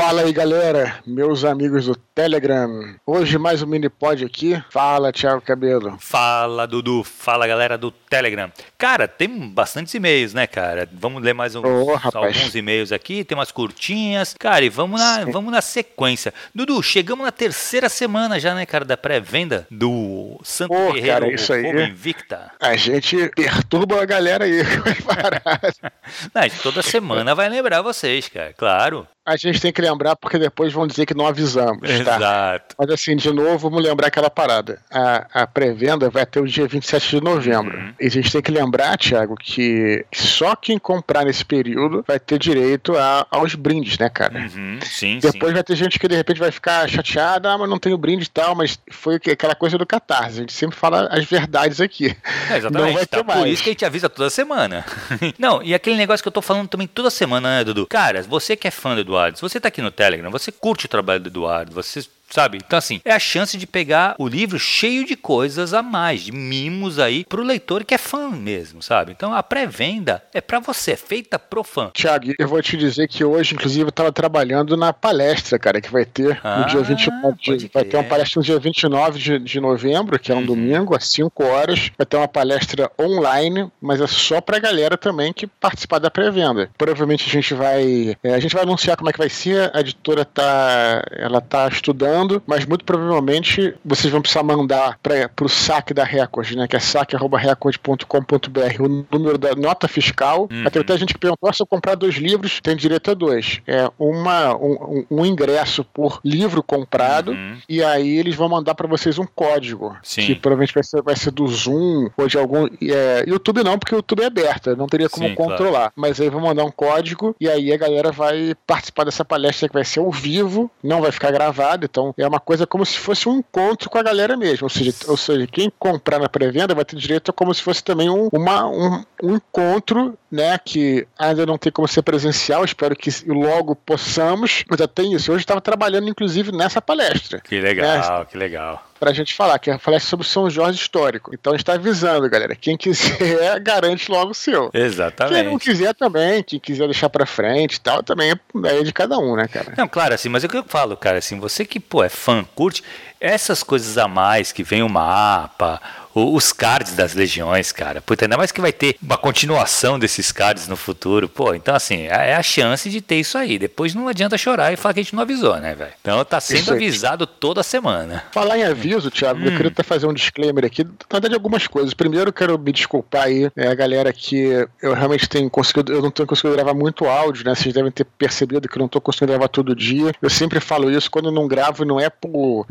Fala aí, galera, meus amigos do Telegram. Hoje mais um mini pod aqui. Fala, Thiago Cabelo. Fala, Dudu. Fala, galera do Telegram. Cara, tem bastantes e-mails, né, cara? Vamos ler mais um, Ô, alguns e-mails aqui, tem umas curtinhas. Cara, e vamos na, vamos na sequência. Dudu, chegamos na terceira semana já, né, cara, da pré-venda do Santo Pô, Guerreiro cara, isso aí. Invicta. A gente perturba a galera aí com as paradas. Não, toda semana vai lembrar vocês, cara, claro. A gente tem que lembrar porque depois vão dizer que não avisamos, tá? Exato. Mas assim, de novo, vamos lembrar aquela parada. A, a pré-venda vai ter o dia 27 de novembro. Uhum. E a gente tem que lembrar, Thiago, que só quem comprar nesse período vai ter direito a- aos brindes, né, cara? Uhum, sim, Depois sim. vai ter gente que de repente vai ficar chateada, ah, mas não tem o brinde e tal, mas foi que- aquela coisa do catarse. A gente sempre fala as verdades aqui. É, exatamente. Não vai tá ter por mais. isso que a gente avisa toda semana. Não, e aquele negócio que eu tô falando também toda semana, né, Dudu? Cara, você que é fã do Eduardo, se você tá aqui no Telegram, você curte o trabalho do Eduardo, você. Sabe? Então, assim, é a chance de pegar o livro cheio de coisas a mais, de mimos aí pro leitor que é fã mesmo, sabe? Então, a pré-venda é pra você, é feita pro fã. Tiago, eu vou te dizer que hoje, inclusive, eu estava trabalhando na palestra, cara, que vai ter Ah, no dia 29. de- pode vai ter uma palestra no dia 29 de, de novembro, que é um Uhum. domingo, às 5 horas. Vai ter uma palestra online, mas é só pra galera também que participar da pré-venda. Provavelmente a gente vai. é, a gente vai anunciar como é que vai ser. A editora tá. Ela tá estudando, mas muito provavelmente vocês vão precisar mandar para o saque da Record, né? Que é saque.record.com.br, o número da nota fiscal. Uhum. Até até a gente que perguntou: "Ah, se eu comprar dois livros, tem direito a dois. É uma, um, um- ingresso por livro comprado. Uhum. E aí eles vão mandar para vocês um código. Sim. Que provavelmente vai ser, vai ser do Zoom ou de algum. É, YouTube não, porque o YouTube é aberto, não teria como Sim, claro. controlar. Mas aí vão mandar um código e aí a galera vai participar dessa palestra que vai ser ao vivo, não vai ficar gravado. Então é uma coisa como se fosse um encontro com a galera mesmo. Ou seja, ou seja quem comprar na pré-venda vai ter direito a como se fosse também um, uma, um, um encontro, né? Que ainda não tem como ser presencial, espero que logo possamos. Mas até isso. Hoje eu estava trabalhando, inclusive, nessa palestra Que legal, que legal. Pra gente falar, que é palestra sobre São Jorge Histórico. Então a gente tá avisando, galera. Quem quiser, garante logo o seu. Quem não Exatamente. quiser também, quem quiser deixar pra frente e tal, também é de cada um, né, cara? Não, claro, assim, mas é o que eu falo, cara, assim, você que, pô, é fã, curte, essas coisas a mais, que vem o mapa, os cards das legiões, cara, puta, ainda mais que vai ter uma continuação desses cards no futuro, pô, então, assim, é é a chance de ter isso aí, depois não adianta chorar e falar que a gente não avisou, né, velho? Então tá sendo Isso avisado toda semana. Falar em aviso, Thiago, eu queria até fazer um disclaimer aqui, na verdade, algumas coisas. Primeiro, eu quero me desculpar aí, né, a galera que eu realmente tenho conseguido, eu não tenho conseguido gravar muito áudio, né? Vocês devem ter percebido que eu não tô conseguindo gravar todo dia. Eu sempre falo isso, quando eu não gravo, não é por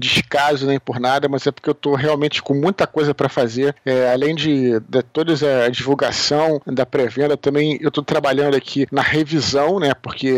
nem por nada, mas é porque eu tô realmente com muita coisa para fazer. É, além de, de toda a divulgação da pré-venda, também eu tô trabalhando aqui na revisão, né? Porque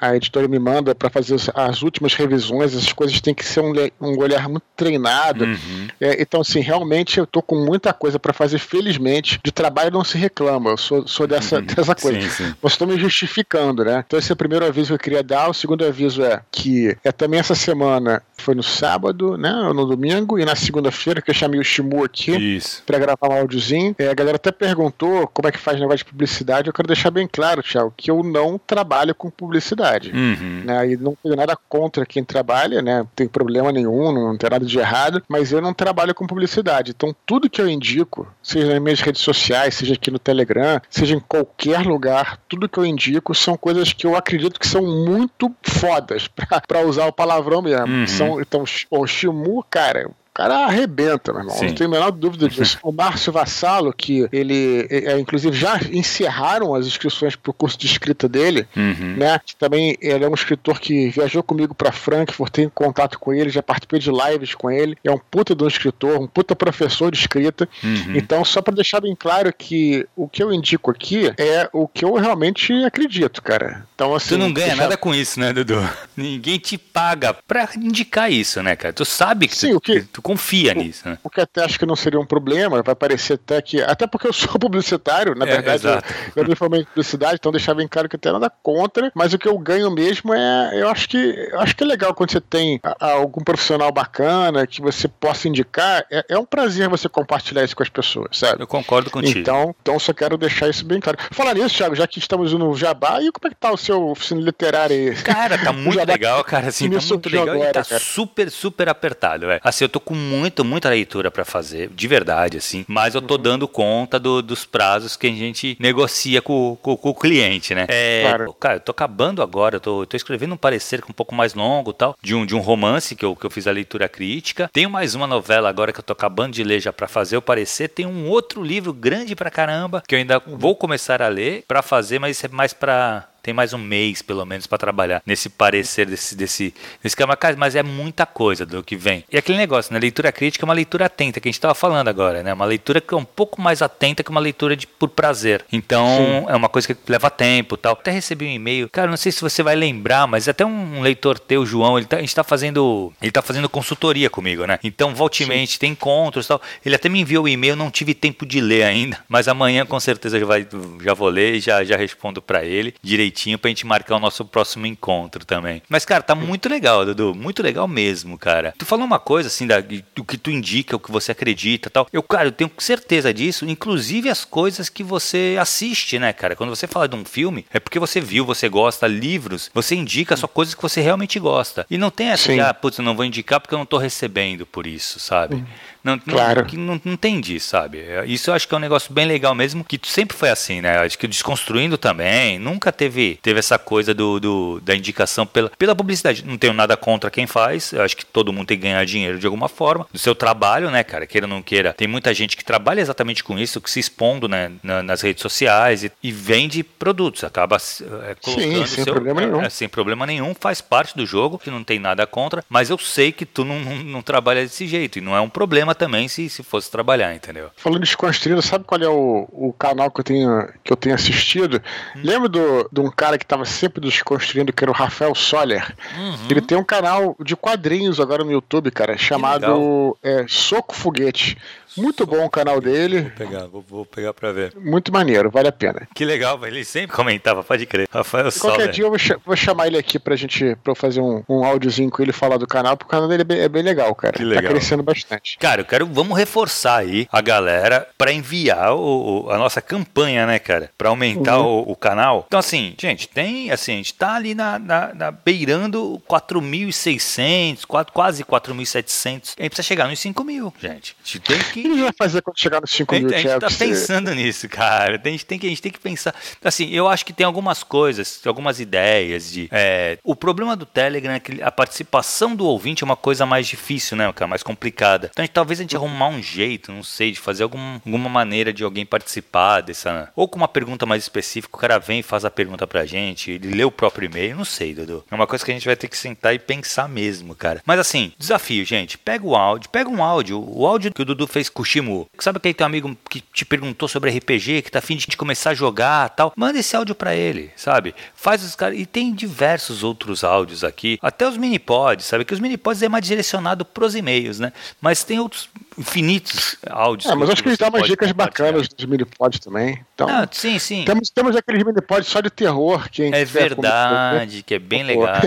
a, a editora me manda para fazer as, as últimas revisões, essas coisas têm que ser um, um olhar muito treinado. Uhum. É, então, assim, realmente eu tô com muita coisa para fazer, felizmente. De trabalho não se reclama, eu sou, sou dessa, dessa coisa. Uhum. Sim, sim. Mas estou me justificando, né? Então esse é o primeiro aviso que eu queria dar. O segundo aviso é que é também essa semana, foi no sábado, né? No domingo, e na segunda-feira que eu chamei o Shimu aqui pra gravar um áudiozinho. É, a galera até perguntou como é que faz negócio de publicidade. Eu quero deixar bem claro, Thiago, que eu não trabalho com publicidade. Uhum. Né, e não tenho nada contra quem trabalha, né? Não tem problema nenhum, não tem nada de errado, mas eu não trabalho com publicidade. Então, tudo que eu indico, seja nas minhas redes sociais, seja aqui no Telegram, seja em qualquer lugar, tudo que eu indico são coisas que eu acredito que são muito fodas, pra, pra usar o palavrão mesmo. Uhum. São, então, o Shimu, cara. O cara arrebenta, meu irmão. Sim. Não tenho a menor dúvida disso. o Márcio Vassalo, que ele, é, é, inclusive, já encerraram as inscrições para o curso de escrita dele, Uhum. né? Também ele é um escritor que viajou comigo para Frankfurt, tenho contato com ele, já participei de lives com ele. É um puta de um escritor, um puta professor de escrita. Uhum. Então, só para deixar bem claro que o que eu indico aqui é o que eu realmente acredito, cara. Então, assim, Tu não ganha deixar- nada com isso, né, Dudu? Ninguém te paga pra indicar isso, né, cara? Tu sabe que, Sim, tu, o que tu confia nisso. Né? O que até acho que não seria um problema, vai parecer até que. Até porque eu sou publicitário, na é, verdade, eu, eu me formei em publicidade, então deixar bem claro que eu tenho nada contra, mas o que eu ganho mesmo é. Eu acho que eu acho que é legal quando você tem algum profissional bacana que você possa indicar. É, é um prazer você compartilhar isso com as pessoas, sabe? Eu concordo contigo. Então, então só quero deixar isso bem claro. Falar nisso, Thiago, já que estamos no Jabá, e como é que tá o seu oficina literária aí? Cara, tá muito legal, cara, assim, tá muito legal agora, e tá cara. super, super apertado, velho. Assim, eu tô com muito, muita leitura para fazer, de verdade, assim, mas eu tô uhum. dando conta do, dos prazos que a gente negocia com, com, com o cliente, né? É, claro. Cara, eu tô acabando agora, eu tô, eu tô escrevendo um parecer um pouco mais longo tal, de um, de um romance que eu, que eu fiz a leitura crítica. Tenho mais uma novela agora que eu tô acabando de ler já para fazer o parecer. Tem um outro livro grande pra caramba que eu ainda uhum. vou começar a ler para fazer, mas é mais para tem mais um mês, pelo menos, para trabalhar nesse parecer desse, desse, desse mas é muita coisa do que vem. E aquele negócio, né? Leitura crítica é uma leitura atenta, que a gente estava falando agora, né? Uma leitura que é um pouco mais atenta que uma leitura de, por prazer. Então, Sim. é uma coisa que leva tempo tal. Até recebi um e-mail, cara, não sei se você vai lembrar, mas até um leitor teu, João, ele tá, a gente tá fazendo. Ele tá fazendo consultoria comigo, né? Então, volte mente, tem encontros tal. Ele até me enviou o um e-mail, não tive tempo de ler ainda, mas amanhã com certeza já, vai, já vou ler e já, já respondo para ele direitinho direitinho pra gente marcar o nosso próximo encontro também. Mas, cara, tá muito legal, Dudu. Muito legal mesmo, cara. Tu falou uma coisa, assim, da, do que tu indica, o que você acredita tal. Eu, cara, eu tenho certeza disso, inclusive as coisas que você assiste, né, cara? Quando você fala de um filme, é porque você viu, você gosta, livros, você indica só coisas que você realmente gosta. E não tem essa Sim. de, ah, putz, eu não vou indicar porque eu não tô recebendo por isso, sabe? Não, claro. não, não, não tem disso, sabe? Isso eu acho que é um negócio bem legal mesmo, que sempre foi assim, né? Acho que Desconstruindo também, nunca teve, teve essa coisa do, do, da indicação pela, pela publicidade. Não tenho nada contra quem faz, eu acho que todo mundo tem que ganhar dinheiro de alguma forma, do seu trabalho, né, cara? Queira ou não queira. Tem muita gente que trabalha exatamente com isso, que se expondo né, na, nas redes sociais e, e, vende produtos, acaba é, colocando Sim, sem seu, problema nenhum. É, sem problema nenhum, faz parte do jogo, que não tem nada contra, mas eu sei que tu não, não, não trabalha desse jeito e não é um problema problema também se, se fosse trabalhar, entendeu? Falando de desconstruído, sabe qual é o, o canal que eu tenho, que eu tenho assistido? Hum. Lembra do, de um cara que estava sempre desconstruindo, que era o Rafael Soller? Uhum. Ele tem um canal de quadrinhos agora no YouTube, cara, chamado é, Soco Foguete. Muito bom o canal dele. Vou pegar, vou, vou pegar pra ver. Muito maneiro, vale a pena. Que legal, ele sempre comentava, pode crer. Rafael Qualquer dia eu vou, vou, chamar ele aqui pra gente, pra eu fazer um, um áudiozinho com ele falar do canal, porque o canal dele é bem, é bem legal, cara. Que tá legal. Tá crescendo bastante. Cara, eu quero, vamos reforçar aí a galera pra enviar o, o a nossa campanha, né, cara? Pra aumentar uhum. o, o, canal. Então, assim, gente, tem, assim, a gente tá ali na, na, na beirando 4.600, quase 4.700. A gente precisa chegar nos 5 mil, gente. A gente tem que que. ele vai fazer quando chegar nos 5 mil? A gente tá pensando nisso, cara. A gente, tem que, a gente tem que pensar. Assim, eu acho que tem algumas coisas, algumas ideias de. É, o problema do Telegram é que a participação do ouvinte é uma coisa mais difícil, né, cara? Mais complicada. Então, a gente, talvez a gente arrumar um jeito, não sei, de fazer algum, alguma maneira de alguém participar dessa. Ou com uma pergunta mais específica, o cara vem e faz a pergunta pra gente, ele lê o próprio e-mail, não sei, Dudu. É uma coisa que a gente vai ter que sentar e pensar mesmo, cara. Mas assim, desafio, gente. Pega o áudio, pega um áudio. O áudio que o Dudu fez Kushimo. Sabe aquele teu amigo que te perguntou sobre RPG, que tá afim de começar a jogar tal? Manda esse áudio para ele, sabe? Faz os caras. E tem diversos outros áudios aqui, até os minipods, sabe? Que os minipods é mais direcionado pros e-mails, né? Mas tem outros infinitos áudios. É, mas acho que ele dá umas dicas bacanas dos minipods também. Então, ah, sim, sim. Temos, temos aqueles minipods só de terror. Que é verdade, que é bem legal.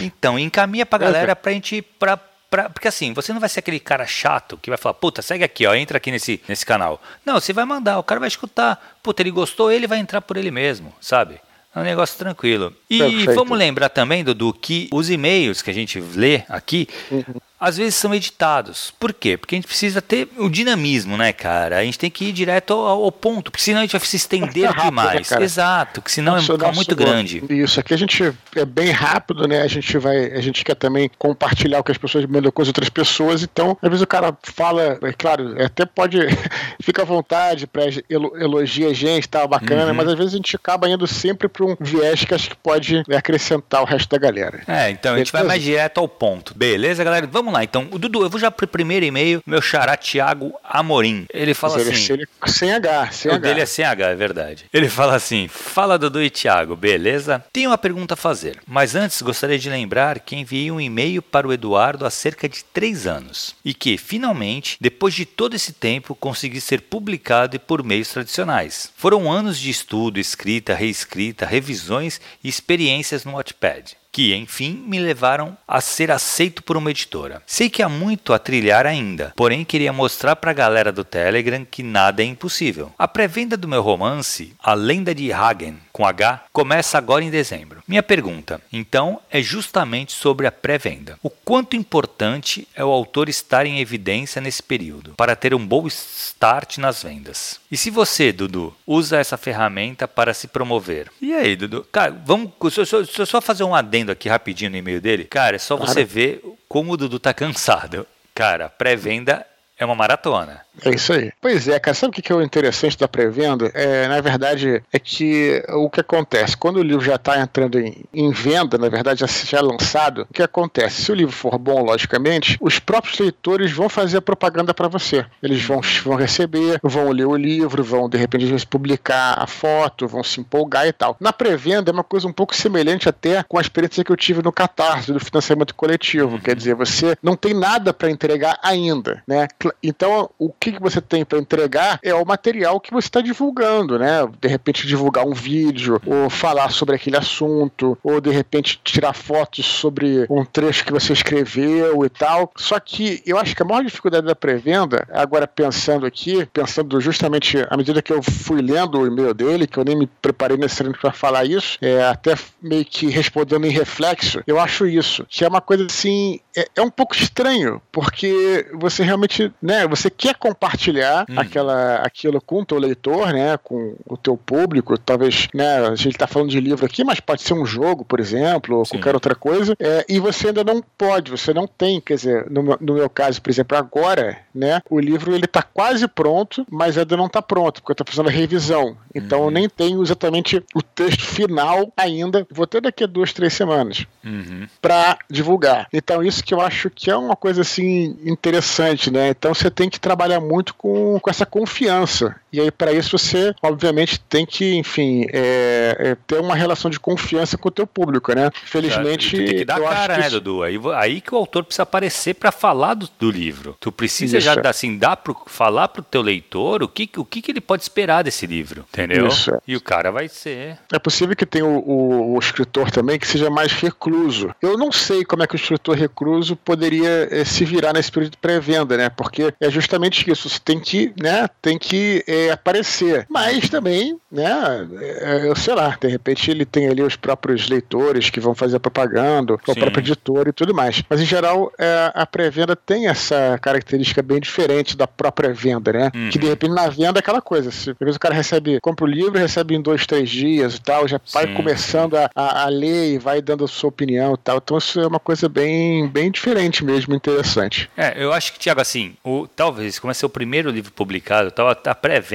Então, encaminha pra galera pra gente. Pra, Pra, porque assim, você não vai ser aquele cara chato que vai falar, puta, segue aqui, ó, entra aqui nesse, nesse canal. Não, você vai mandar, o cara vai escutar, puta, ele gostou, ele vai entrar por ele mesmo, sabe? É um negócio tranquilo. E Perfeito. vamos lembrar também, Dudu, que os e-mails que a gente lê aqui, uhum às vezes são editados. Por quê? Porque a gente precisa ter o dinamismo, né, cara? A gente tem que ir direto ao, ao ponto, porque senão a gente vai se estender rápido, né, demais. Né, Exato, que senão nosso, é ficar muito grande. Isso, aqui a gente é bem rápido, né? A gente vai, a gente quer também compartilhar o que as pessoas mandam com as outras pessoas, então, às vezes o cara fala, é claro, até pode, fica à vontade para elogiar a gente, tá bacana, uhum. mas às vezes a gente acaba indo sempre para um viés que acho que pode acrescentar o resto da galera. É, então a gente vai mais direto ao ponto. Beleza, galera? Vamos vamos lá, então. O Dudu, eu vou já pro primeiro e-mail, meu xará Tiago Amorim. Ele fala Mas assim. Ele é sem H, sem o H. dele é sem H, é verdade. Ele fala assim: Fala Dudu e Tiago, beleza? Tenho uma pergunta a fazer, mas antes gostaria de lembrar que enviei um e-mail para o Eduardo há cerca de três anos e que, finalmente, depois de todo esse tempo, consegui ser publicado por meios tradicionais. Foram anos de estudo, escrita, reescrita, revisões e experiências no Wattpad que, enfim, me levaram a ser aceito por uma editora. Sei que há muito a trilhar ainda, porém queria mostrar para a galera do Telegram que nada é impossível. A pré-venda do meu romance, A Lenda de Hagen, com H, começa agora em dezembro. Minha pergunta, então, é justamente sobre a pré-venda. O quanto importante é o autor estar em evidência nesse período, para ter um bom start nas vendas? E se você, Dudu, usa essa ferramenta para se promover? E aí, Dudu? Cara, vamos só, só, só fazer um adendo aqui rapidinho no e-mail dele. Cara, é só claro. você ver como o Dudu tá cansado. Cara, pré-venda é uma maratona. É isso aí. Pois é, cara, sabe o que é o interessante da pré-venda? É, na verdade, é que o que acontece? Quando o livro já está entrando em, em, venda, na verdade, já, já é lançado, o que acontece? Se o livro for bom, logicamente, os próprios leitores vão fazer a propaganda para você. Eles vão, vão receber, vão ler o livro, vão, de repente, publicar a foto, vão se empolgar e tal. Na pré-venda é uma coisa um pouco semelhante até com a experiência que eu tive no Catarse, do financiamento coletivo. Quer dizer, você não tem nada para entregar ainda, né? Então, o que, que você tem para entregar é o material que você está divulgando, né? De repente divulgar um vídeo, ou falar sobre aquele assunto, ou de repente tirar fotos sobre um trecho que você escreveu e tal. Só que eu acho que a maior dificuldade da pré-venda, agora pensando aqui, pensando justamente à medida que eu fui lendo o e-mail dele, que eu nem me preparei necessariamente para falar isso, é, até meio que respondendo em reflexo, eu acho isso, que é uma coisa assim, é, é um pouco estranho, porque você realmente, né, você quer compartilhar hum. aquela, aquilo com o teu leitor, né, com o teu público, talvez, né, a gente está falando de livro aqui, mas pode ser um jogo, por exemplo, ou Sim. qualquer outra coisa, é, e você ainda não pode, você não tem, quer dizer, no, no meu caso, por exemplo, agora, né, o livro ele está quase pronto, mas ainda não está pronto, porque eu estou fazendo a revisão, então uhum. eu nem tenho exatamente o texto final ainda, vou ter daqui a duas, três semanas uhum. para divulgar. Então isso que eu acho que é uma coisa assim interessante, né? Então você tem que trabalhar muito com, com essa confiança. E aí, para isso, você, obviamente, tem que, enfim, é, é, ter uma relação de confiança com o teu público, né? Felizmente. tem que dar cara, né, isso... Dudu? Aí, aí que o autor precisa aparecer para falar do, do, livro. Tu precisa isso. já assim, dar pro, falar pro teu leitor o que, o que, que ele pode esperar desse livro. Entendeu? Isso. E o cara vai ser. É possível que tenha o, o, o escritor também que seja mais recluso. Eu não sei como é que o escritor recluso poderia é, se virar nesse período de pré-venda, né? Porque é justamente isso. Você tem que, né, tem que é, aparecer. Mas também, né, é, eu sei lá, de repente ele tem ali os próprios leitores que vão fazer a propaganda, Sim. o próprio editor e tudo mais. Mas em geral, é, a pré-venda tem essa característica bem diferente da própria venda, né? Uhum. Que de repente na venda é aquela coisa. Se, às vezes o cara recebe, compra o livro, recebe em dois, três dias e tal, já vai Sim. começando a, a, a, ler e vai dando a sua opinião e tal. Então isso é uma coisa bem, bem diferente mesmo, interessante. É, eu acho que, Tiago, assim, o, talvez, como é seu primeiro livro publicado, tal, a pré-venda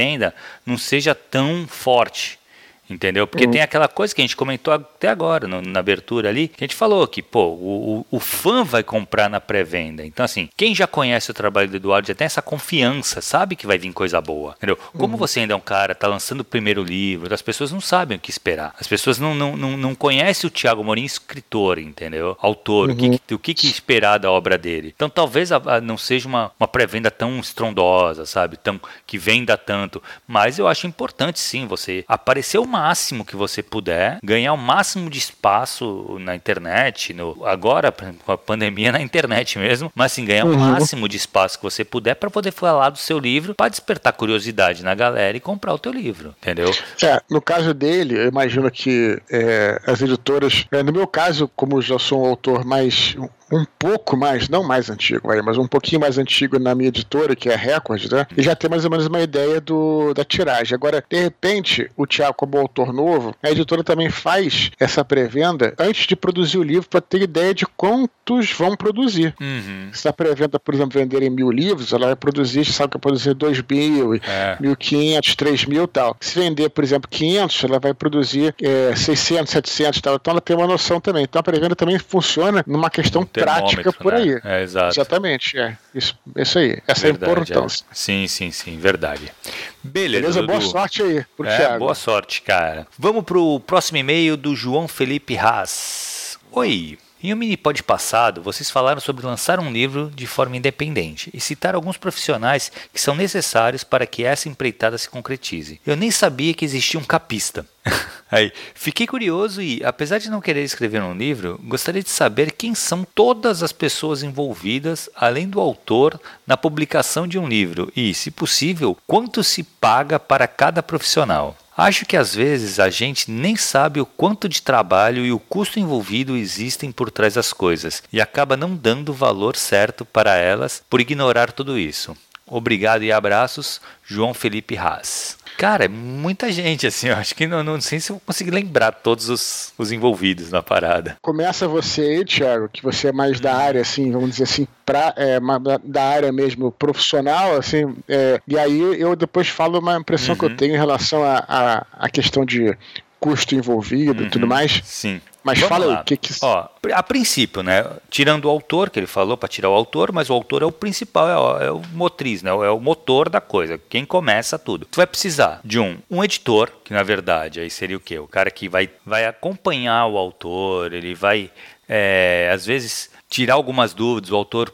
não seja tão forte. Entendeu? Porque uhum. tem aquela coisa que a gente comentou até agora, no, na abertura ali, que a gente falou que, pô, o, o, o fã vai comprar na pré-venda. Então, assim, quem já conhece o trabalho do Eduardo já tem essa confiança, sabe que vai vir coisa boa. Entendeu? Como uhum. você ainda é um cara, tá lançando o primeiro livro, as pessoas não sabem o que esperar. As pessoas não, não, não, não conhecem o Tiago Morim escritor, entendeu? Autor, uhum. o, que, o que, que esperar da obra dele. Então, talvez a, a não seja uma, uma pré-venda tão estrondosa, sabe? Tão, que venda tanto. Mas eu acho importante, sim, você aparecer uma máximo que você puder, ganhar o máximo de espaço na internet, no, agora com a pandemia na internet mesmo, mas assim, ganhar uhum. o máximo de espaço que você puder para poder falar do seu livro, para despertar curiosidade na galera e comprar o teu livro, entendeu? É, no caso dele, eu imagino que é, as editoras, é, no meu caso, como já sou um autor mais um pouco mais, não mais antigo, mas um pouquinho mais antigo na minha editora, que é a Record, né? E já tem mais ou menos uma ideia do, da tiragem. Agora, de repente, o Tiago, como autor novo, a editora também faz essa pré-venda antes de produzir o livro para ter ideia de quantos vão produzir. Uhum. Se a pré-venda, por exemplo, venderem mil livros, ela vai produzir, sabe que vai produzir dois mil, é. mil quinhentos, três mil tal. Se vender, por exemplo, 500, ela vai produzir é, 600, 700 tal. Então ela tem uma noção também. Então a pré-venda também funciona numa questão prática por né? aí. É, exato. Exatamente, é. Isso, isso aí. Essa verdade, é a importância. É. Sim, sim, sim, verdade. Beleza, Beleza boa sorte aí pro é, Thiago. Boa sorte, cara. Vamos pro próximo e-mail do João Felipe Haas. Oi. Em um mini-pod passado, vocês falaram sobre lançar um livro de forma independente e citar alguns profissionais que são necessários para que essa empreitada se concretize. Eu nem sabia que existia um capista. Aí, fiquei curioso e, apesar de não querer escrever um livro, gostaria de saber quem são todas as pessoas envolvidas, além do autor, na publicação de um livro e, se possível, quanto se paga para cada profissional. Acho que às vezes a gente nem sabe o quanto de trabalho e o custo envolvido existem por trás das coisas e acaba não dando o valor certo para elas por ignorar tudo isso. Obrigado e abraços, João Felipe Haas. Cara, é muita gente, assim, eu acho que não, não sei se eu vou conseguir lembrar todos os, os envolvidos na parada. Começa você aí, Thiago, que você é mais da área, assim, vamos dizer assim, pra, é, da área mesmo profissional, assim, é, e aí eu depois falo uma impressão uhum. que eu tenho em relação à a, a, a, questão de custo envolvido e uhum. tudo mais. Sim. Mas Vamos fala lá. o que que. Ó, a princípio, né? Tirando o autor, que ele falou para tirar o autor, mas o autor é o principal, é o, é o, motriz, né? É o motor da coisa, quem começa tudo. Tu vai precisar de um, um editor, que na verdade aí seria o quê? O cara que vai, vai acompanhar o autor, ele vai, é, às vezes, tirar algumas dúvidas, o autor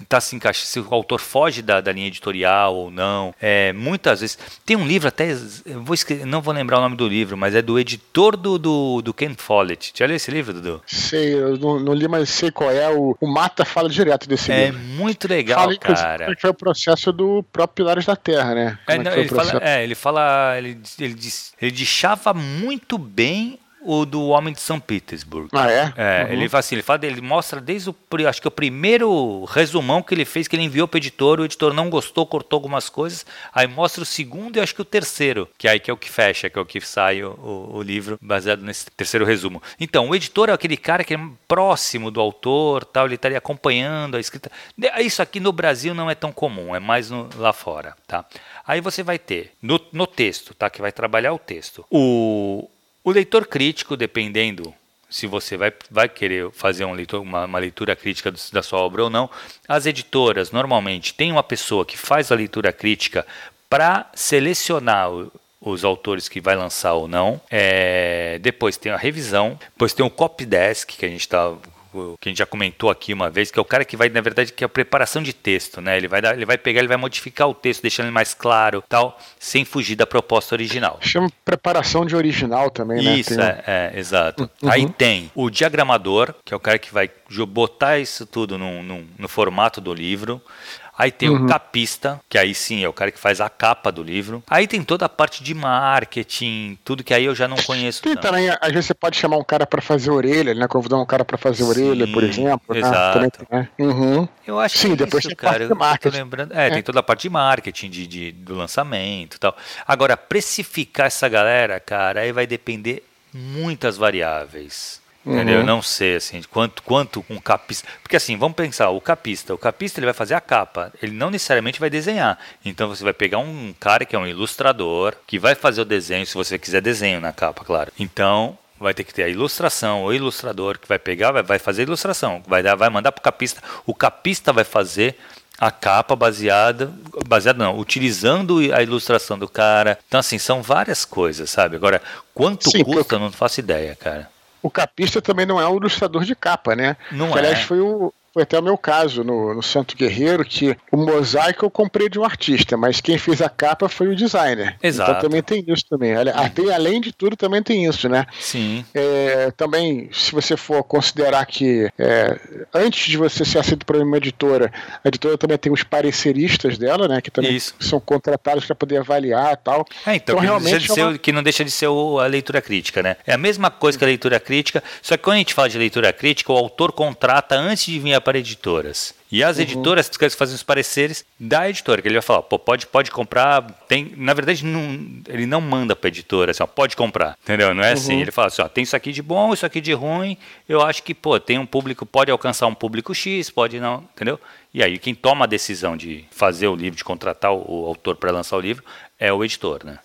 está se encaixando, se o autor foge da, da linha editorial ou não. É, muitas vezes. Tem um livro, até. Vou escrever, não vou lembrar o nome do livro, mas é do editor do, do, do Ken Follett. Já leu esse livro, Dudu? Sei, eu não, não, li, mas sei qual é. O, o Mata fala direto desse é livro. É muito legal, fala, cara. Como foi o processo do próprio Pilares da Terra, né? É, não, ele, fala, é, ele fala. Ele, ele, ele deixava muito bem o do Homem de São Petersburgo. Ah, é? É, uhum. ele fala assim, ele, fala, ele mostra desde o, acho que o primeiro resumão que ele fez, que ele enviou para o editor, o editor não gostou, cortou algumas coisas, aí mostra o segundo e acho que o terceiro, que aí que é o que fecha, que é o que sai o, o, o livro, baseado nesse terceiro resumo. Então, o editor é aquele cara que é próximo do autor, tal, ele estaria acompanhando a escrita. Isso aqui no Brasil não é tão comum, é mais no, lá fora, tá? Aí você vai ter, no, no texto, tá, que vai trabalhar o texto, o o leitor crítico, dependendo se você vai, vai querer fazer um leitor, uma, uma, leitura crítica do, da sua obra ou não, as editoras normalmente têm uma pessoa que faz a leitura crítica para selecionar os autores que vai lançar ou não. É, depois tem a revisão, depois tem o copy desk que a gente está que a gente já comentou aqui uma vez, que é o cara que vai, na verdade, que é a preparação de texto, né? Ele vai, dar, ele vai pegar, ele vai modificar o texto, deixando ele mais claro, tal, sem fugir da proposta original. Chama preparação de original também, né? Isso, é, é, exato. Uhum. Aí tem o diagramador, que é o cara que vai botar isso tudo no formato do livro. Aí tem uhum. o capista, que aí sim é o cara que faz a capa do livro. Aí tem toda a parte de marketing, tudo que aí eu já não conheço. Tem também, às vezes você pode chamar um cara para fazer orelha, né? Convidar um cara para fazer sim, orelha, por exemplo. Né? Exato. Né? Também, uhum. Eu acho sim, que é depois isso, cara. Eu tô lembrando. É, é, tem toda a parte de marketing, de, de, do lançamento e tal. Agora, precificar essa galera, cara, aí vai depender muitas variáveis. Uhum. Entendeu? Eu não sei assim, quanto quanto um capista. Porque assim, vamos pensar, o capista, o capista ele vai fazer a capa, ele não necessariamente vai desenhar. Então você vai pegar um cara que é um ilustrador, que vai fazer o desenho, se você quiser desenho na capa, claro. Então, vai ter que ter a ilustração, o ilustrador que vai pegar, vai, vai fazer a ilustração, vai dar, vai mandar para o capista, o capista vai fazer a capa baseada, baseada não, utilizando a ilustração do cara. Então assim, são várias coisas, sabe? Agora, quanto Sim, custa, porque... não faço ideia, cara o capista também não é um ilustrador de capa, né? Não que, é. Aliás, foi o, foi até o meu caso no, no Santo Guerreiro, que o mosaico eu comprei de um artista, mas quem fez a capa foi o designer. Exato. Então também tem isso também. Até, além de tudo, também tem isso, né? Sim. É, também, se você for considerar que é, antes de você ser aceito por uma editora, a editora também tem os pareceristas dela, né? Que também isso. são contratados para poder avaliar e tal. É, então, então que, realmente não é uma... que não deixa de ser a leitura crítica, né? É a mesma coisa que a leitura crítica, só que quando a gente fala de leitura crítica, o autor contrata antes de vir a para editoras. E as uhum. editoras que fazem os pareceres da editora, que ele vai falar, pô, pode, pode comprar, tem, na verdade não, ele não manda para editora, assim, ó, pode comprar, entendeu? Não é assim, uhum. ele fala assim, ó, tem isso aqui de bom, isso aqui de ruim, eu acho que, pô, tem um público, pode alcançar um público X, pode não, entendeu? E aí quem toma a decisão de fazer o livro, de contratar o, o autor para lançar o livro, é o editor, né?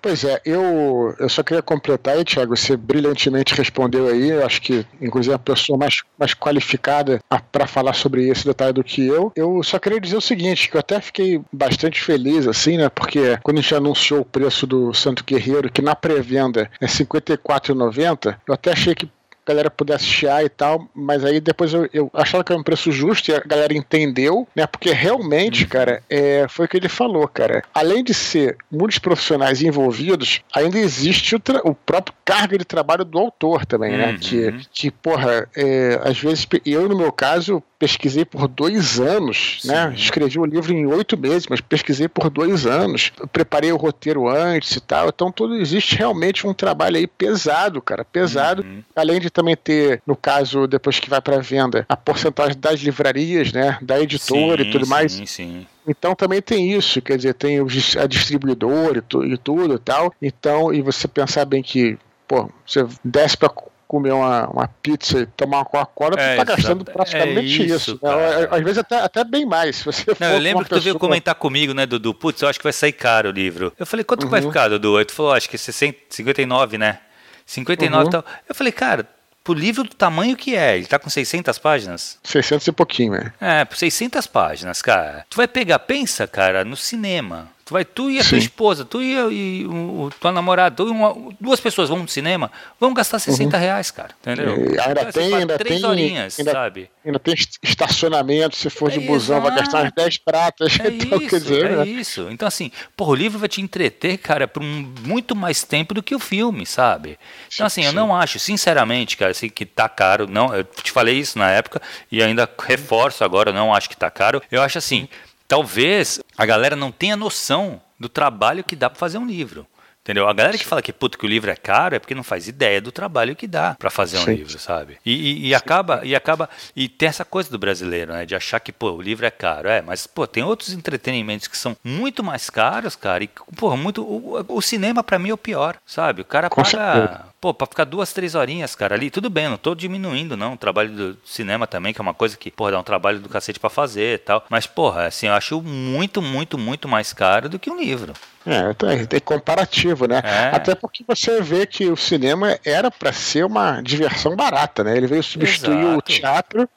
Pois é, eu, eu só queria completar aí, Thiago, você brilhantemente respondeu aí, eu acho que, inclusive, a pessoa mais, mais qualificada para falar sobre esse detalhe do que eu. Eu só queria dizer o seguinte, que eu até fiquei bastante feliz, assim, né, porque quando a gente anunciou o preço do Santo Guerreiro, que na pré-venda é R$ 54,90, eu até achei que galera pudesse chiar e tal, mas aí depois eu, eu, achava que era um preço justo e a galera entendeu, né? Porque realmente, cara, é, foi o que ele falou, cara. Além de ser muitos profissionais envolvidos, ainda existe o, o próprio cargo de trabalho do autor também, né? uhum. Que, que porra, é, às vezes, eu no meu caso, pesquisei por dois anos, né? Sim. né? Escrevi o livro em oito meses, mas pesquisei por dois anos. Preparei o roteiro antes e tal. Então, tudo existe realmente um trabalho aí pesado, cara, pesado. Uhum. Além de também ter, no caso, depois que vai para venda, a porcentagem das livrarias, né? Da editora sim, e tudo mais. Sim, sim. Então também tem isso, quer dizer, tem a distribuidora e, tu, e tudo e tal. Então, e você pensar bem que, pô, você desce para comer uma, uma pizza e tomar uma Coca-Cola, é, tu tá gastando praticamente é isso. isso né? Às vezes até, até bem mais. Se você Não, eu lembro que tu veio comentar comigo, né, Dudu? Putz, eu acho que vai sair caro o livro. Eu falei, quanto uhum. vai ficar, Dudu? Aí tu falou, acho que 60, 59, né? 59 e uhum. tal. Eu falei, cara, pro livro do tamanho que é, ele tá com 600 páginas? 600 e pouquinho, né? É, por 600 páginas, cara. Tu vai pegar, pensa, cara, no cinema. Tu vai, tu e a Sim. tua esposa, tu e, e o, tua namorada, tu uma, duas pessoas vão no cinema, vão gastar 60 uhum. reais, cara. Entendeu? E ainda então, tem, ainda três tem, horinhas, ainda, sabe? Ainda tem estacionamento, se for é de busão, vai gastar umas 10 pratas. É então, isso, quer dizer, é né? isso. Então, assim, porra, o livro vai te entreter, cara, por um, muito mais tempo do que o filme, sabe? Então, assim, sim, eu não acho, sinceramente, cara, assim, que tá caro. Não, eu te falei isso na época e ainda reforço agora, eu não acho que tá caro. Eu acho assim talvez a galera não tenha noção do trabalho que dá para fazer um livro. Entendeu? A galera que fala que, puto, que o livro é caro é porque não faz ideia do trabalho que dá para fazer um Sim. livro, sabe? E, e, e acaba, e acaba. E tem essa coisa do brasileiro, né? De achar que, pô, o livro é caro. É, mas, pô, tem outros entretenimentos que são muito mais caros, cara. E, pô, muito. O, o cinema, para mim, é o pior, sabe? O cara Com paga. Certeza. Pô, pra ficar duas, três horinhas, cara, ali, tudo bem, não tô diminuindo, não. O trabalho do cinema também, que é uma coisa que, porra, dá um trabalho do cacete pra fazer e tal. Mas, porra, assim, eu acho muito, muito, muito mais caro do que um livro. É, tem comparativo, né? É. Até porque você vê que o cinema era para ser uma diversão barata, né? Ele veio substituir Exato. o teatro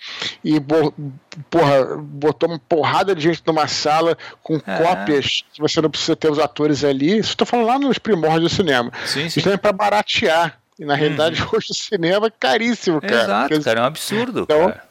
e porra, botou uma porrada de gente numa sala com é. cópias que você não precisa ter os atores ali. Isso estou falando lá nos primórdios do cinema. Sim, sim. Isso é para baratear. E na realidade, hum. hoje o cinema é caríssimo, cara. Exato, cara, é um absurdo. Então, cara.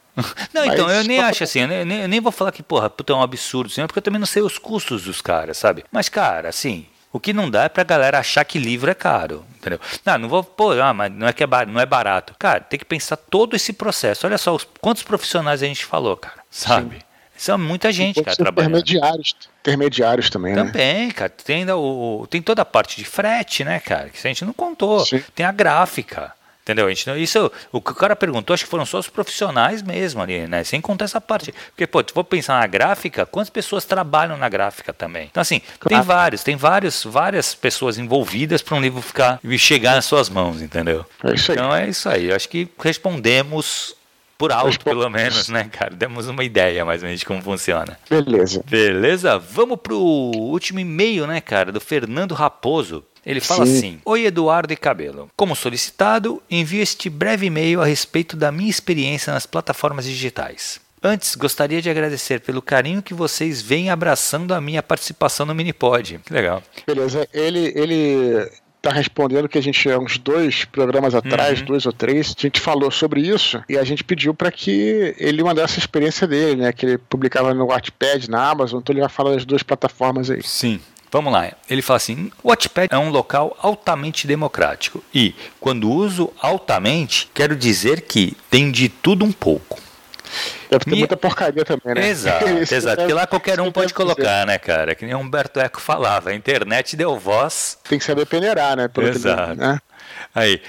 Não, então, eu nem acho assim, eu nem, eu nem vou falar que, porra, puta, é um absurdo, assim, porque eu também não sei os custos dos caras, sabe? Mas, cara, assim, o que não dá é pra galera achar que livro é caro, entendeu? Não, não vou, pô, ah, mas não é que é barato, não é barato. Cara, tem que pensar todo esse processo. Olha só, os, quantos profissionais a gente falou, cara, sabe? Sim. São muita gente, cara, trabalhando. Intermediários, intermediários também, também né? Também, cara. Tem, o, tem toda a parte de frete, né, cara? Que a gente não contou. Sim. Tem a gráfica. Entendeu? A gente, isso, o que o cara perguntou, acho que foram só os profissionais mesmo ali, né? Sem contar essa parte. Porque, pô, vou pensar na gráfica, quantas pessoas trabalham na gráfica também? Então, assim, claro. tem vários, tem vários, várias pessoas envolvidas para um livro ficar e chegar nas suas mãos, entendeu? É isso aí. Então é isso aí. Eu acho que respondemos por alto, pelo menos, né, cara? Demos uma ideia mais ou menos de como funciona. Beleza. Beleza? Vamos pro último e-mail, né, cara, do Fernando Raposo. Ele fala Sim. assim: Oi, Eduardo e Cabelo. Como solicitado, envio este breve e-mail a respeito da minha experiência nas plataformas digitais. Antes, gostaria de agradecer pelo carinho que vocês vêm abraçando a minha participação no Minipod. Que legal. Beleza. Ele, ele tá respondendo que a gente, há uns dois programas atrás, uhum. dois ou três, a gente falou sobre isso e a gente pediu para que ele mandasse a experiência dele, né? Que ele publicava no Wattpad, na Amazon, então ele vai falar das duas plataformas aí. Sim. Vamos lá. Ele fala assim: o Wattpad é um local altamente democrático. E, quando uso altamente, quero dizer que tem de tudo um pouco. Deve ter Minha... muita porcaria também, né? Exato, exato. Porque lá qualquer um pode colocar, né, cara? Que nem Humberto Eco falava, a internet deu voz. Tem que saber peneirar, né? Exato. né? Aí,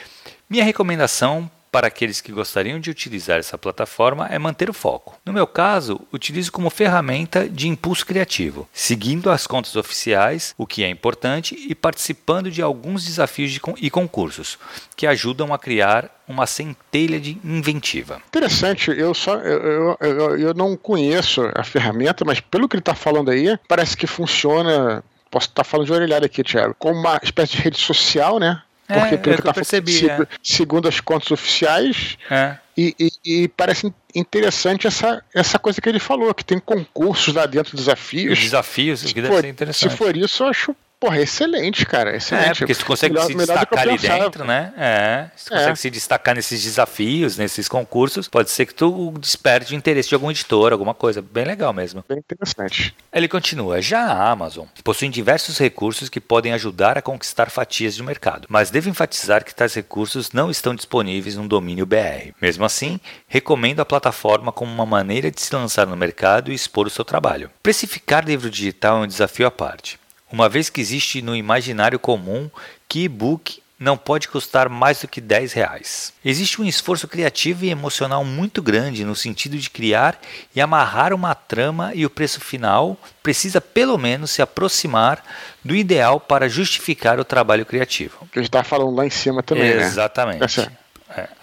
minha recomendação para aqueles que gostariam de utilizar essa plataforma é manter o foco. No meu caso, utilizo como ferramenta de impulso criativo, seguindo as contas oficiais, o que é importante, e participando de alguns desafios de, e concursos, que ajudam a criar uma centelha de inventiva. Interessante, eu só eu, eu, eu não conheço a ferramenta, mas pelo que ele está falando aí, parece que funciona posso estar falando de orelhada aqui, Thiago, como uma espécie de rede social, né? É, Porque é pelo que que eu tá percebi, segu- é. segundo as contas oficiais, É. e, e- e parece interessante essa, essa coisa que ele falou, que tem concursos lá dentro, Os desafios. desafios, que deve Pô, ser interessante. se for isso, eu acho, porra, excelente, cara. Excelente. É, porque você consegue Melhor- se destacar ali dentro, né? É, você É. consegue se destacar nesses desafios, nesses concursos. Pode ser que tu desperte o interesse de algum editor, alguma coisa. Bem legal mesmo. Bem interessante. Ele continua: já a Amazon possui diversos recursos que podem ajudar a conquistar fatias de mercado, mas devo enfatizar que tais recursos não estão disponíveis no domínio BR. Mesmo assim, recomendo a plataforma como uma maneira de se lançar no mercado e expor o seu trabalho. Precificar livro digital é um desafio à parte, uma vez que existe no imaginário comum que e-book não pode custar mais do que 10 reais. Existe um esforço criativo e emocional muito grande no sentido de criar e amarrar uma trama e o preço final precisa pelo menos se aproximar do ideal para justificar o trabalho criativo. Que a gente tá falando lá em cima também, né? Exatamente. Tá.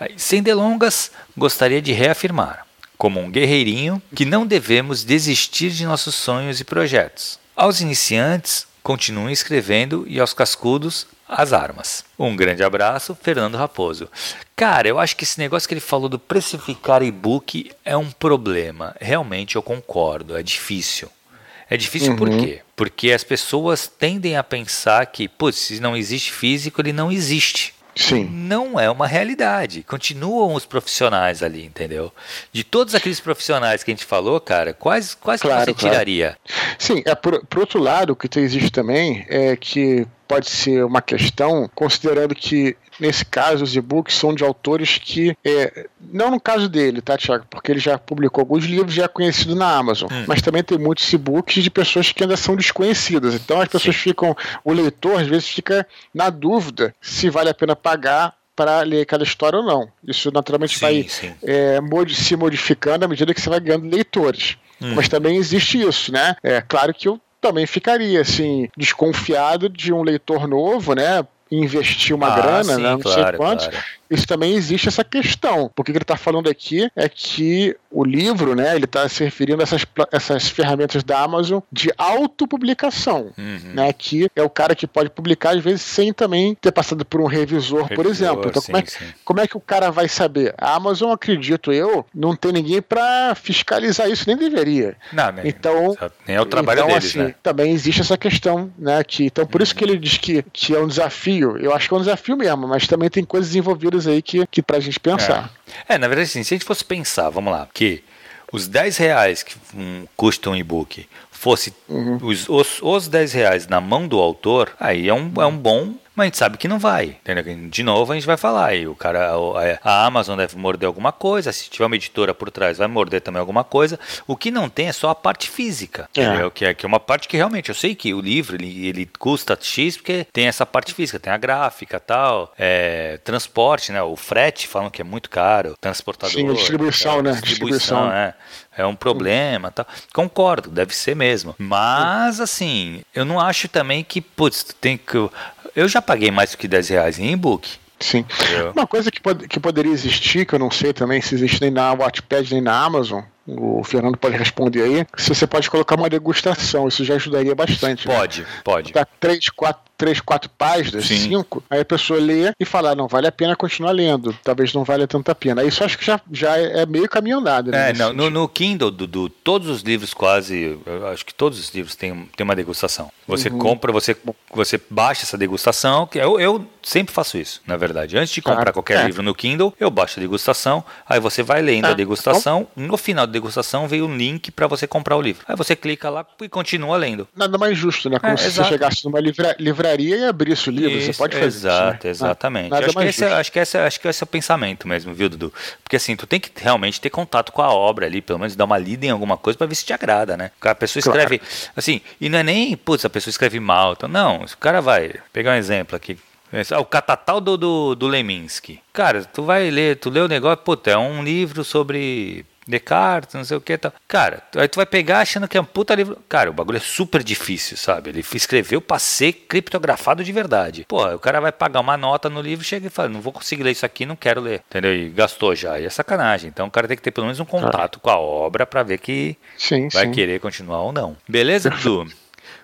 É. Sem delongas, gostaria de reafirmar, como um guerreirinho, que não devemos desistir de nossos sonhos e projetos. Aos iniciantes, continuem escrevendo e aos cascudos, as armas. Um grande abraço, Fernando Raposo. Cara, eu acho que esse negócio que ele falou do precificar e-book é um problema. Realmente eu concordo, é difícil. É difícil por quê? Porque as pessoas tendem a pensar que, putz, se não existe físico, ele não existe Sim. não é uma realidade. Continuam os profissionais ali, entendeu? De todos aqueles profissionais que a gente falou, cara, quais, quais que Claro, você claro. tiraria? Sim, é por, por outro lado, o que existe também é que pode ser uma questão, considerando que nesse caso os e-books são de autores que, é, não no caso dele, tá, Tiago? Porque ele já publicou alguns livros, já é conhecido na Amazon, Hum. mas também tem muitos e-books de pessoas que ainda são desconhecidas. Então as pessoas ficam, o leitor às vezes fica na dúvida se vale a pena pagar para ler cada história ou não. Isso naturalmente vai sim. é, se modificando à medida que você vai ganhando leitores. Uhum. Mas também existe isso, né? É claro que eu também ficaria assim desconfiado de um leitor novo, né? Investir uma Ah, grana, sim, né? não claro, sei quanto. claro. Isso também existe essa questão. Porque o que ele está falando aqui é que o livro, né? Ele está se referindo a essas, essas ferramentas da Amazon de autopublicação. Uhum. Né, que é o cara que pode publicar, às vezes, sem também ter passado por um revisor, por Revisor, exemplo. Então, como, é, sim, sim. como é que o cara vai saber? A Amazon, acredito eu, não tem ninguém para fiscalizar isso, nem deveria. Não, nem, Então, nem é o trabalho então, deles, assim, né? também existe essa questão, né? Que, então, por isso que ele diz que, que é um desafio. Eu acho que é um desafio mesmo, mas também tem coisas envolvidas aí que, que pra gente pensar. É, na verdade, assim, se a gente fosse pensar, vamos lá, que os 10 reais que um, custa um e-book fosse Uhum. os, os, os 10 reais na mão do autor, aí é um, é um bom, mas a gente sabe que não vai. Entendeu? De novo a gente vai falar aí, o cara, a- Amazon deve morder alguma coisa, se tiver uma editora por trás vai morder também alguma coisa. O que não tem é só a parte física, É. Que é, que é uma parte que realmente, eu sei que o livro ele, ele custa X porque tem essa parte física, tem a gráfica tal, é, transporte, né? O frete falam que é muito caro, transportador. Sim, distribuição, tal, né? Distribuição, Distribuição. é. É um problema tal. Concordo, deve ser mesmo. Mas, assim, eu não acho também que, putz, tu tem que. Eu já paguei mais do que 10 reais em e-book. Sim. Entendeu? Uma coisa que, pode, que poderia existir, que eu não sei também se existe nem na Wattpad nem na Amazon, o Fernando pode responder aí, se você pode colocar uma degustação, isso já ajudaria bastante. né? Pode, pode. Tá três, quatro, três, quatro páginas, Sim. cinco, aí a pessoa lê e fala, "Ah, não vale a pena continuar lendo, talvez não valha tanta pena. Isso acho que já, já é meio caminho andado. Né, É, não, no, no Kindle, Dudu, todos os livros quase, acho que todos os livros têm, têm uma degustação. Você Uhum. compra, você, você baixa essa degustação, que eu, eu sempre faço isso, na verdade. Antes de comprar Claro, qualquer é. livro no Kindle, eu baixo a degustação, aí você vai lendo É, a degustação, no final da degustação vem um link para você comprar o livro. Aí você clica lá e continua lendo. Nada mais justo, né? Como É, se exato. você chegasse numa livra- livraria e abrisse o livro. você Isso, pode fazer Exato, isso. né? exatamente. Nada acho, que esse, é- acho, que esse, é- acho que esse é o pensamento mesmo, viu, Dudu? Porque assim, tu tem que realmente ter contato com a obra ali, pelo menos dar uma lida em alguma coisa pra ver se te agrada, né? A pessoa Claro. escreve, assim, e não é nem, putz, a pessoa escreve mal. Então, não, o cara vai pegar um exemplo aqui. Ah, O Catatal do, do, do Leminski. Cara, tu vai ler, tu lê o negócio, puta, é um livro sobre Descartes, não sei o que tal. Cara, tu- aí tu vai pegar achando que é um puta livro. Cara, o bagulho é super difícil, sabe? Ele escreveu pra ser criptografado de verdade. Pô, o cara vai pagar uma nota no livro, chega e fala, não vou conseguir ler isso aqui, não quero ler. Entendeu? E gastou já. E é sacanagem. Então o cara tem que ter pelo menos um contato com a obra pra ver que Sim, vai sim. querer continuar ou não. Beleza, Dudu?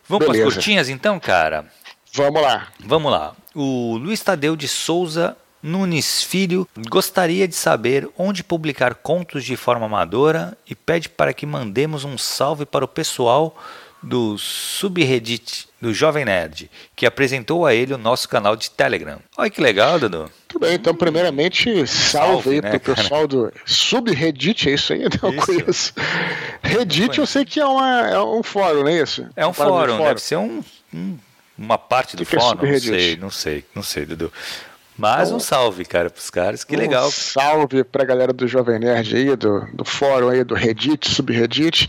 Vamos para as curtinhas então, cara? Vamos lá. Vamos lá. O Luiz Tadeu de Souza Nunes Filho gostaria de saber onde publicar contos de forma amadora e pede para que mandemos um salve para o pessoal do subreddit do Jovem Nerd, que apresentou a ele o nosso canal de Telegram. Olha que legal, Dudu. Tudo bem, então primeiramente salve, salve aí né, pro pessoal do subreddit, é isso aí? Não isso. conheço. Reddit eu sei que é, uma, é um fórum, não é isso? É um, fórum, fórum, deve ser um, um, uma parte do que é fórum, é não sei, não sei, não sei, Dudu. Mas um salve, cara, pros caras, que um legal. Salve pra galera do Jovem Nerd aí, do, do fórum aí, do Reddit, subreddit.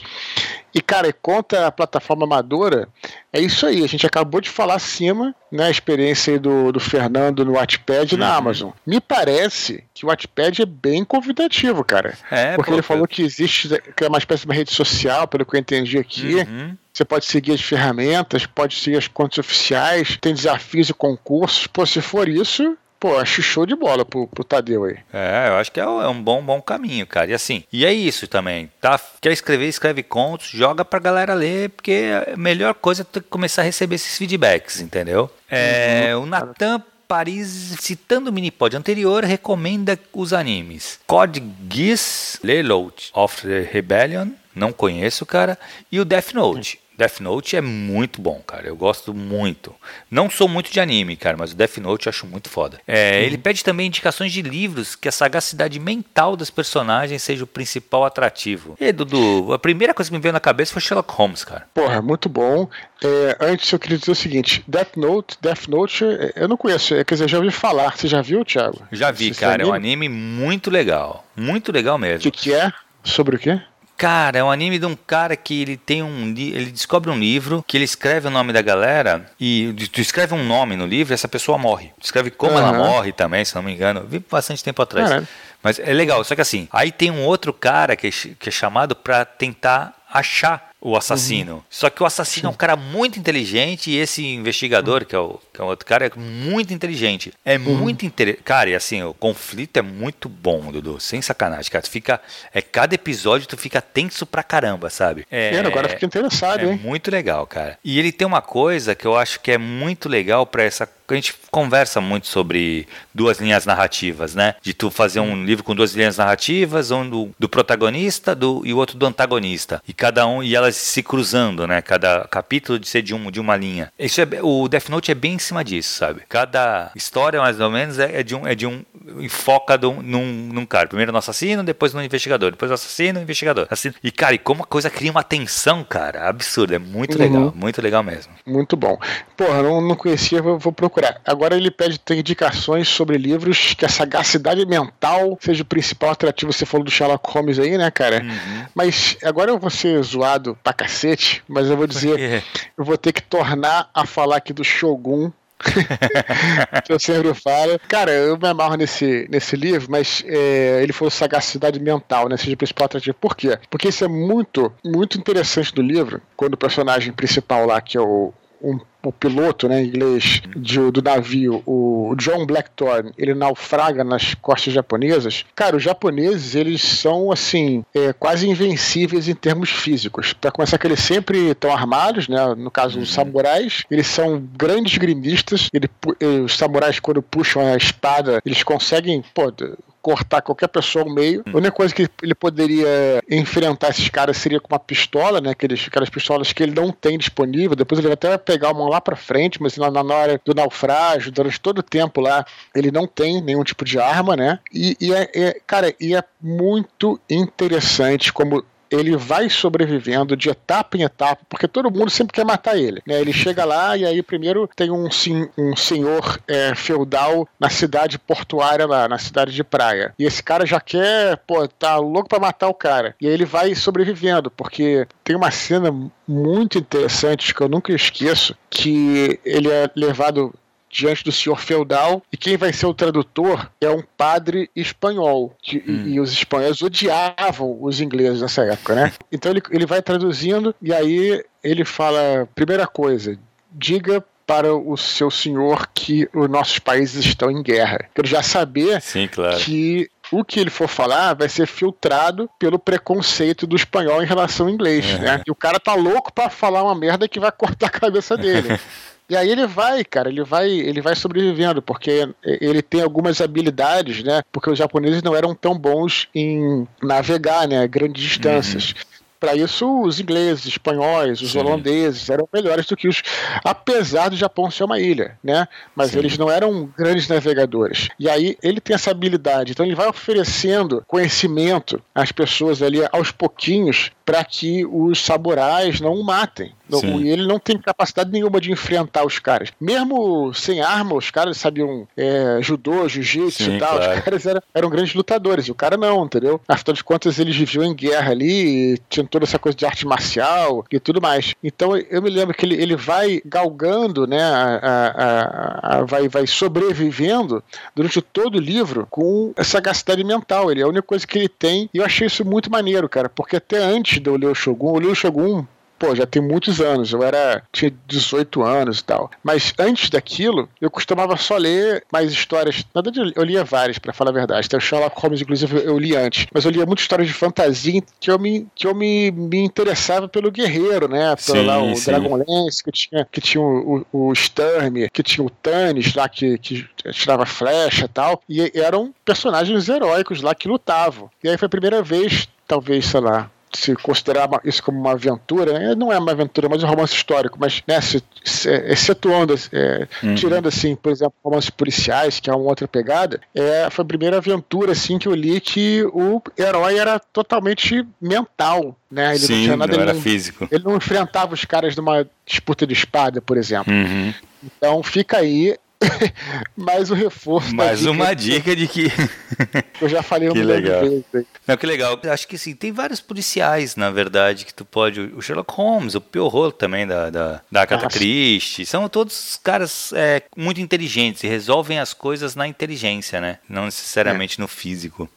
E, cara, conta a plataforma amadora, é isso aí. A gente acabou de falar acima, né? A experiência aí do, do Fernando no Wattpad uhum. na Amazon. Me parece que o Wattpad é bem convidativo, cara. É, porque pô, ele falou que existe que é uma espécie de uma rede social, pelo que eu entendi aqui. Uhum. Você pode seguir as ferramentas, pode seguir as contas oficiais, tem desafios e concursos. Pô, se for isso, Pô, acho show de bola pro, pro Tadeu aí. É, eu acho que é, é um bom, bom caminho, cara. E assim, e é isso também, tá? Quer escrever, escreve contos, joga pra galera ler, porque a melhor coisa é começar a receber esses feedbacks, entendeu? É, uhum. O Natan Paris, citando o minipod anterior, recomenda os animes Code Geass, Lelouch of the Rebellion, não conheço, cara, e o Death Note. Death Note é muito bom, cara. Eu gosto muito. Não sou muito de anime, cara, mas o Death Note eu acho muito foda. É, ele pede também indicações de livros que a sagacidade mental dos personagens seja o principal atrativo. E, Dudu, a primeira coisa que me veio na cabeça foi Sherlock Holmes, cara. Porra, muito bom. É, antes eu queria dizer o seguinte: Death Note, Death Note, é, eu não conheço, é, quer dizer, já ouvi falar. Você já viu, Thiago? Já vi, cara. É um anime muito legal. Muito legal mesmo. O que, que é? Sobre o quê? Cara, é um anime de um cara que ele tem um. Ele descobre um livro, que ele escreve o nome da galera, e tu escreve um nome no livro e essa pessoa morre. Descreve como uhum. ela morre também, se não me engano. Vi bastante tempo atrás. Uhum. Mas é legal, só que assim, aí tem um outro cara que é, que é chamado para tentar achar o assassino. Uhum. Só que o assassino é um cara muito inteligente e esse investigador, que é o, que é o outro cara, é muito inteligente. É uhum. muito interessante. Cara, e assim, o conflito é muito bom, Dudu. Sem sacanagem, cara. Tu fica. É, cada episódio tu fica tenso pra caramba, sabe? É, é agora fica interessado, é hein? Muito legal, cara. E ele tem uma coisa que eu acho que é muito legal para essa a gente conversa muito sobre duas linhas narrativas, né? De tu fazer um livro com duas linhas narrativas, um do, do protagonista do, e o outro do antagonista. E cada um, e elas se cruzando, né? Cada capítulo de ser de, um, de uma linha. Isso é, o Death Note é bem em cima disso, sabe? Cada história, mais ou menos, é, é de um. É de um enfoca num, num cara. Primeiro no assassino, depois no investigador. Depois no assassino, investigador. Assassino. E, cara, e como a coisa cria uma tensão, cara, absurda. É muito uhum. legal. Muito legal mesmo. Muito bom. Porra, não, não conhecia, vou, vou procurar procurar. Agora ele pede ter indicações sobre livros que a sagacidade mental seja o principal atrativo. Você falou do Sherlock Holmes aí, né, cara? Uhum. Mas agora eu vou ser zoado pra cacete, mas eu vou dizer, eu vou ter que tornar a falar aqui do Shogun que eu sempre falo. Cara, eu me amarro nesse, nesse livro, mas é, ele falou sagacidade mental, né? Seja o principal atrativo. Por quê? Porque isso é muito, muito interessante do livro, quando o personagem principal lá, que é o, um o piloto, né, em inglês, de, do navio, o John Blackthorne, ele naufraga nas costas japonesas, cara, os japoneses, eles são, assim, é, quase invencíveis em termos físicos. Para começar que eles sempre estão armados, né, no caso uhum. samurais, eles são grandes grimistas, ele, os samurais, quando puxam a espada, eles conseguem, pô, cortar qualquer pessoa ao meio. A única coisa que ele poderia enfrentar esses caras seria com uma pistola, né? Aqueles, aquelas pistolas que ele não tem disponível. Depois ele vai até pegar uma lá para frente, mas na, na hora do naufrágio, durante todo o tempo lá, ele não tem nenhum tipo de arma, né? E, e é, é, cara, e é muito interessante como ele vai sobrevivendo de etapa em etapa, porque todo mundo sempre quer matar ele. Né? Ele chega lá e aí primeiro tem um, um senhor é, feudal na cidade portuária lá, na cidade de praia. E esse cara já quer, pô, tá louco para matar o cara. E aí ele vai sobrevivendo, porque tem uma cena muito interessante que eu nunca esqueço, que ele é levado diante do senhor feudal e quem vai ser o tradutor é um padre espanhol que, hum. e, e, os espanhóis odiavam os ingleses nessa época, né? Então ele, ele vai traduzindo e aí ele fala primeira coisa, diga para o seu senhor que os nossos países estão em guerra. Quero já saber Sim, claro. que o que ele for falar vai ser filtrado pelo preconceito do espanhol em relação ao inglês, é. né? E o cara tá louco para falar uma merda que vai cortar a cabeça dele. E aí ele vai, cara, ele vai, ele vai sobrevivendo, porque ele tem algumas habilidades, né? Porque os japoneses não eram tão bons em navegar, né? Grandes distâncias. Uhum. Para isso, os ingleses, os espanhóis, os Sim. holandeses eram melhores do que os. Apesar do Japão ser uma ilha, né? Mas Sim. eles não eram grandes navegadores. E aí ele tem essa habilidade. Então ele vai oferecendo conhecimento às pessoas ali aos pouquinhos para que os samurais não o matem. Sim. E ele não tem capacidade nenhuma de enfrentar os caras. Mesmo sem arma, os caras sabiam é, judô, jiu-jitsu e tal. Claro. Os caras eram, eram, grandes lutadores. E o cara não, entendeu? Afinal de contas, eles viviam em guerra ali, e tinham toda essa coisa de arte marcial e tudo mais. Então eu me lembro que ele, ele vai galgando, né? A, a, a, vai, vai sobrevivendo durante todo o livro com essa sagacidade mental. Ele é a única coisa que ele tem. E eu achei isso muito maneiro, cara, porque até antes de eu ler o Shogun, eu li o Shogun pô, já tem muitos anos, eu era tinha 18 anos e tal. Mas antes daquilo, eu costumava só ler mais histórias. Na verdade, eu lia várias, para falar a verdade. O Sherlock Holmes, inclusive, eu li antes. Mas eu lia muitas histórias de fantasia que eu me, que eu me, me interessava pelo guerreiro, né? Pelo sim, lá, o sim. Dragonlance, que tinha, que tinha o, o, o Sturm, que tinha o Tannis lá, que, que tirava flecha e tal. E eram personagens heróicos lá que lutavam. E aí foi a primeira vez, talvez, sei lá, se considerar isso como uma aventura, né? não é uma aventura, mas um romance histórico, mas né, se, se, excetuando, é, uhum. tirando assim, por exemplo, romances policiais, que é uma outra pegada, é, foi a primeira aventura assim que eu li que o herói era totalmente mental, né? Ele Sim, não tinha nada não era ele, físico. Ele não enfrentava os caras numa disputa de espada, por exemplo. Uhum. Então fica aí mais um reforço. Mais dica uma dica de que. eu já falei um que legal. vezes. Não, que legal. Acho que sim, tem vários policiais, na verdade, que tu pode. O Sherlock Holmes, o Poirot também, da, da, da Agatha Christie. São todos caras é, muito inteligentes e resolvem as coisas na inteligência, né? Não necessariamente é. no físico.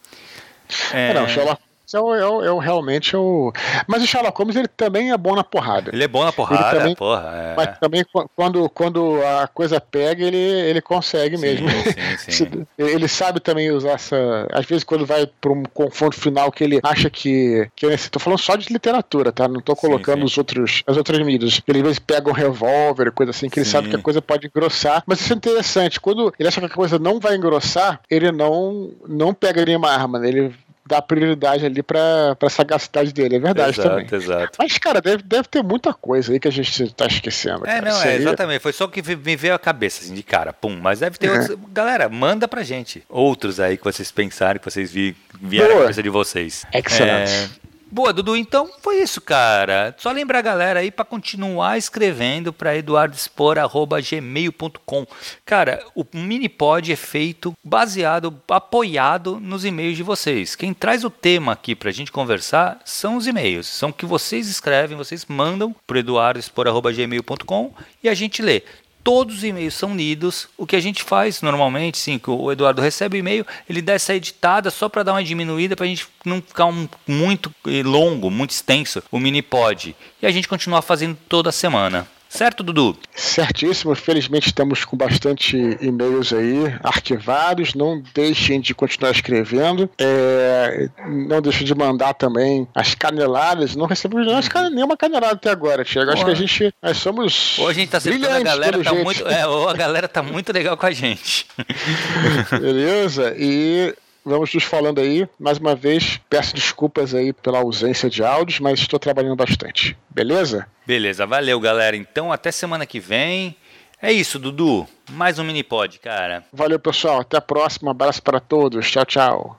É... Não, Sherlock é o, é, o, é o, realmente o. Mas o Sherlock Holmes ele também é bom na porrada. Ele é bom na porrada, também, porra. É. Mas também quando, quando a coisa pega, ele, ele consegue sim, mesmo. Sim, sim. ele sabe também usar essa. Às vezes, quando vai para um confronto final que ele acha que. que é tô falando só de literatura, tá? Não tô colocando Os outros, as outras mídias. Ele às vezes pega um revólver, coisa assim, que ele sabe que a coisa pode engrossar. Mas isso é interessante. Quando ele acha que a coisa não vai engrossar, ele não, não pega nenhuma arma, né? Ele dar prioridade ali pra, pra sagacidade dele, é verdade exato, também. Exato. Mas, cara, deve, deve ter muita coisa aí que a gente tá esquecendo. É, cara. não, é, exatamente. Foi só o que me veio a cabeça, assim, de cara, pum. Mas deve ter é. outros. Galera, manda pra gente. Outros aí que vocês pensarem, que vocês vi, vieram a cabeça de vocês. Excelente. É, Boa, Dudu. Então foi isso, cara. Só lembrar a galera aí para continuar escrevendo para eduardespor@gmail.com. Cara, o Minipod é feito baseado, apoiado nos e-mails de vocês. Quem traz o tema aqui para a gente conversar são os e-mails. São que vocês escrevem, vocês mandam para eduardespor@gmail.com e a gente lê todos os e-mails são lidos. O que a gente faz normalmente, sim, que o Eduardo recebe o e-mail, ele dá essa editada só para dar uma diminuída para a gente não ficar um, muito longo, muito extenso o mini pod. E a gente continua fazendo toda semana. Certo, Dudu? Certíssimo. Felizmente estamos com bastante e-mails aí arquivados. Não deixem de continuar escrevendo. É, não deixem de mandar também as caneladas. Não recebemos nenhuma canelada até agora, Tiago. Acho que a gente. Nós somos. Hoje a gente tá sendo a galera tá muito. É, a galera tá muito legal com a gente. Beleza? E vamos nos falando aí. Mais uma vez, peço desculpas aí pela ausência de áudios, mas estou trabalhando bastante. Beleza? Beleza, valeu, galera. Então, até semana que vem. É isso, Dudu. Mais um mini pod, cara. Valeu, pessoal. Até a próxima. Abraço para todos. Tchau, tchau.